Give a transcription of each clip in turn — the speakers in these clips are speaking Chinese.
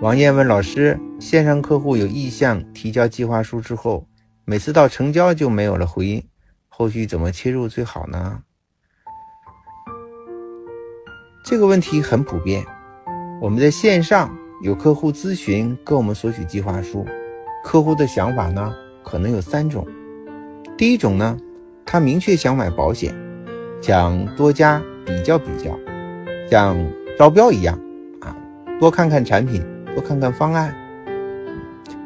王燕问老师：“线上客户有意向提交计划书之后，每次到成交就没有了回音，后续怎么切入最好呢？”这个问题很普遍。我们在线上有客户咨询，跟我们索取计划书，客户的想法呢，可能有三种。第一种呢，他明确想买保险，想多家比较比较，像招标一样啊，多看看产品，多看看方案。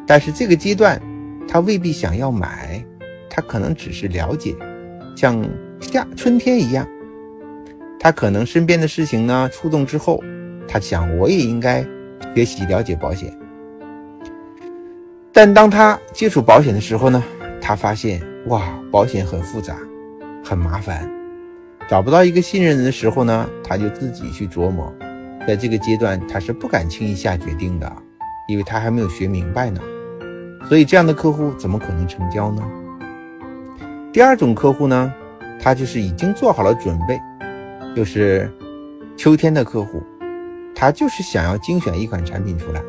但是这个阶段，他未必想要买，他可能只是了解，像夏春天一样。他可能身边的事情呢触动之后，他想我也应该学习了解保险。但当他接触保险的时候呢，他发现哇，保险很复杂，很麻烦，找不到一个信任人的时候呢，他就自己去琢磨。在这个阶段，他是不敢轻易下决定的，因为他还没有学明白呢。所以这样的客户怎么可能成交呢？第二种客户呢，他就是已经做好了准备。就是秋天的客户，他就是想要精选一款产品出来，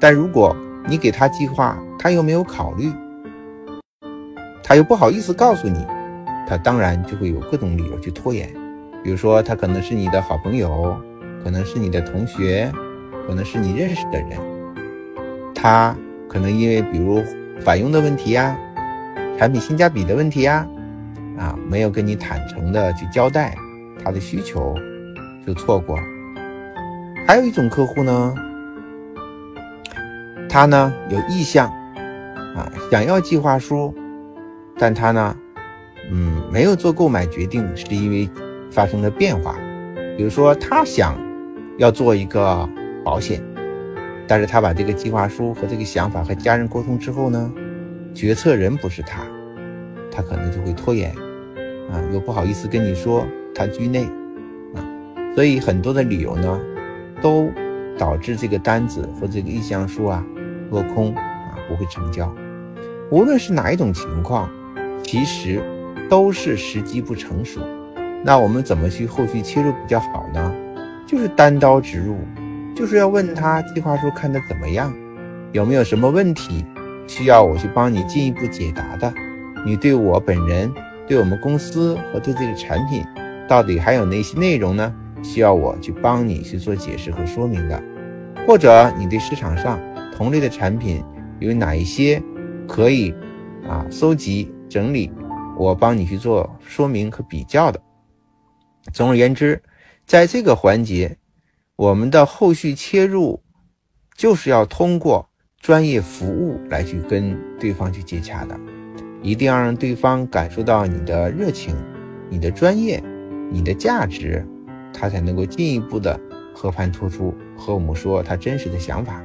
但如果你给他计划，他又没有考虑，他又不好意思告诉你，他当然就会有各种理由去拖延。比如说，他可能是你的好朋友，可能是你的同学，可能是你认识的人，他可能因为比如返佣的问题呀，产品性价比的问题呀，啊，没有跟你坦诚的去交代。他的需求就错过。还有一种客户呢，他呢有意向啊，想要计划书，但他呢，嗯，没有做购买决定，是因为发生了变化。比如说，他想要做一个保险，但是他把这个计划书和这个想法和家人沟通之后呢，决策人不是他，他可能就会拖延啊，又不好意思跟你说。他居内啊，所以很多的理由呢，都导致这个单子或这个意向书啊落空啊，不会成交。无论是哪一种情况，其实都是时机不成熟。那我们怎么去后续切入比较好呢？就是单刀直入，就是要问他计划书看的怎么样，有没有什么问题需要我去帮你进一步解答的？你对我本人、对我们公司和对这个产品。到底还有哪些内容呢？需要我去帮你去做解释和说明的，或者你对市场上同类的产品有哪一些可以啊搜集整理，我帮你去做说明和比较的。总而言之，在这个环节，我们的后续切入就是要通过专业服务来去跟对方去接洽的，一定要让对方感受到你的热情，你的专业。你的价值，他才能够进一步的和盘托出，和我们说他真实的想法。